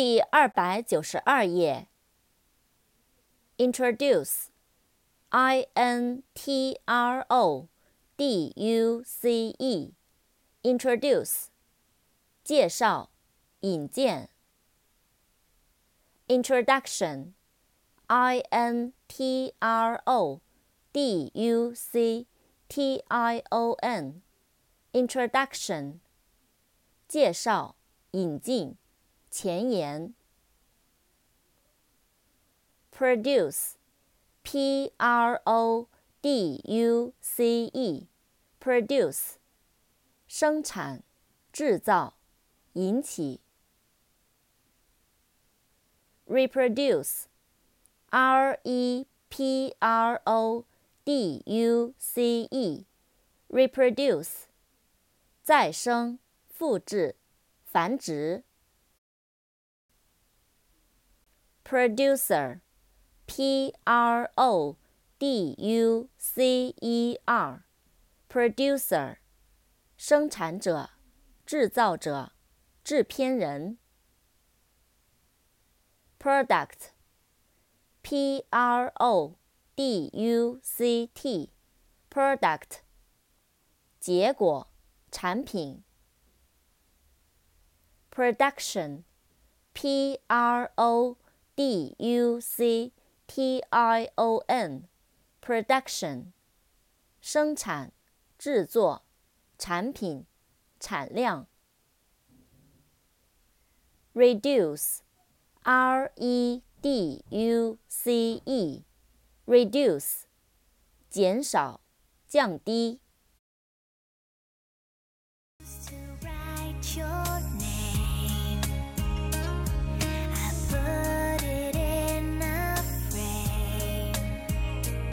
第二百九十二页。Introduce，I N T R O D U C E，Introduce，介绍，引荐。Introduction，I N T R O D U C T I O N，Introduction，介绍，引进。 前言，produce，p r o d u c e，produce，生产、制造、引起。reproduce，r e p r o d u c e，reproduce，再生、复制、繁殖。producer, P R O D U C E R, producer, 生产者、制造者、制片人。product, P R O D U C T, product, 结果、产品。production, P R O D U C T I O N，production，生产、制作、产品、产量。Reduce，R E D U C E，reduce，减少、降低。